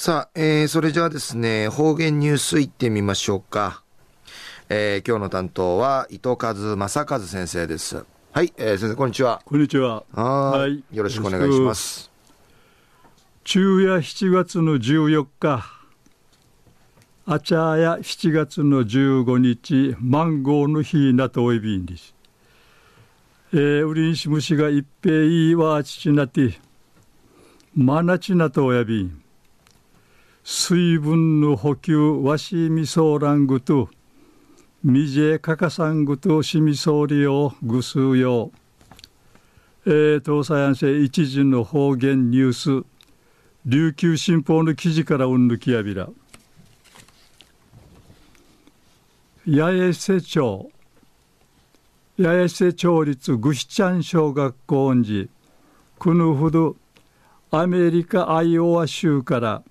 さあ、えー、それじゃあですね、方言ニュースいってみましょうか。えー、今日の担当は伊藤和正和先生です。はい、えー、先生こんにちは。こんにちは。はい。よろしくお願いします。昼夜7月の14日、あちゃや7月の15日、マンゴーの日なとおいびんです。えー、ウリンシムシが一平いいわちちなて、まなちなとおやびん。水分の補給わしみそうらんぐと、みじえかかさんぐとしみそうりよぐすうよ。えー、東西安政一時の方言ニュース、琉球新報の記事からうんぬきやびら。八重瀬町八重瀬町立グシチャン小学校恩寺クヌフドアメリカアイオワ州から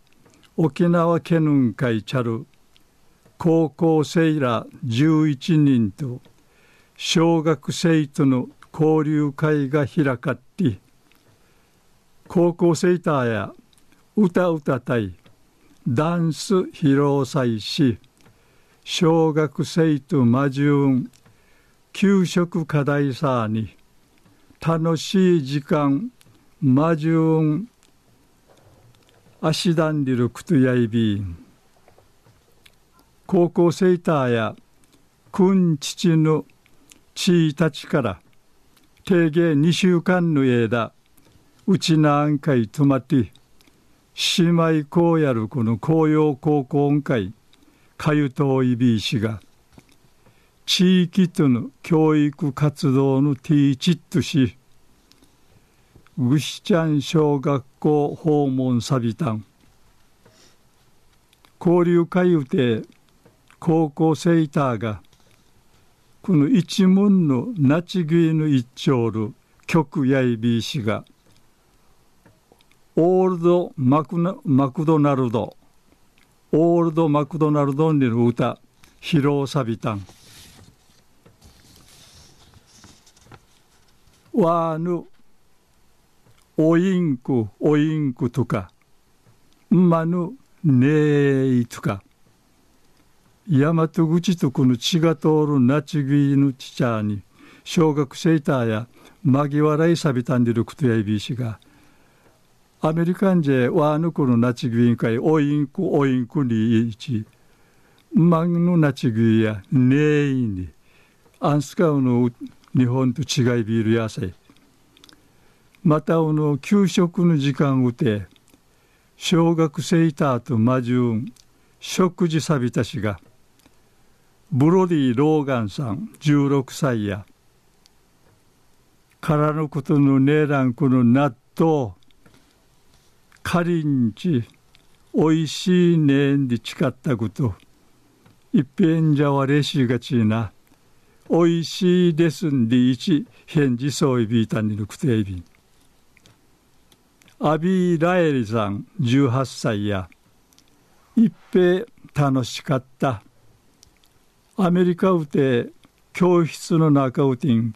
沖縄県運会チャル高校生ら11人と小学生との交流会が開かって高校生たや歌歌隊ダンス披露祭し小学生と魔順給食課題さに楽しい時間魔順足段リルクトヤイビン。高校生たーや君父の地位たちから定芸2週間の間うちなんかいとまって姉妹校やるこの紅葉高校音会かゆといびいしが地域との教育活動のティーチットしぐしちゃん小学校訪問さびたん交流会うて高校生ターがこの一門のナチギーの一丁る曲やいびいしがオールドマクマクドナルドオールドマクドナルドにの歌披露さびたんわぬおインクおインクとかまぬねいとか大和口とこの血が通るなちぎのちちゃに小学生たやぎわらいさびたんでるくとやいびしがアメリカンジェワーヌクのナチグイン会オインクオインクにいちマグのナチグイやネイにアンスカウの日本と違いビール野菜。またおの給食の時間うて小学生いたと魔順食事さびたしがブロディ・ローガンさん16歳やからのことのねえらんこの納豆かりんちおいしいねんで誓ったこといっぺんじゃわれしがちなおいしいですんでいち返事そういびいたにぬくていびん。アビー・ラエリさん18歳や。一平楽しかった。アメリカうて教室の中うてん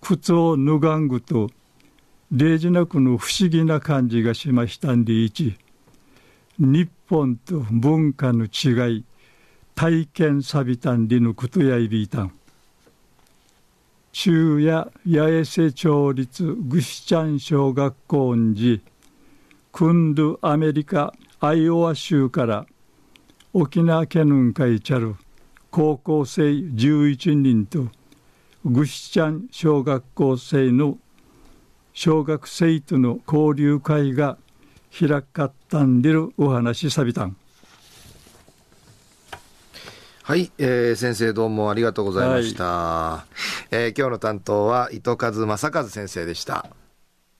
靴を脱がんぐと例示なくの不思議な感じがしましたんでいち。日本と文化の違い体験さびたんでのことやいびいたん。中や八重瀬町立グシチャン小学校んじクンドアメリカアイオワ州から沖縄県の会チャル高校生11人とグシチャン小学校生の小学生との交流会が開かったんでるお話さびたん。はい、えー、先生どうもありがとうございました、はい、えー、今日の担当は糸数正和先生でした。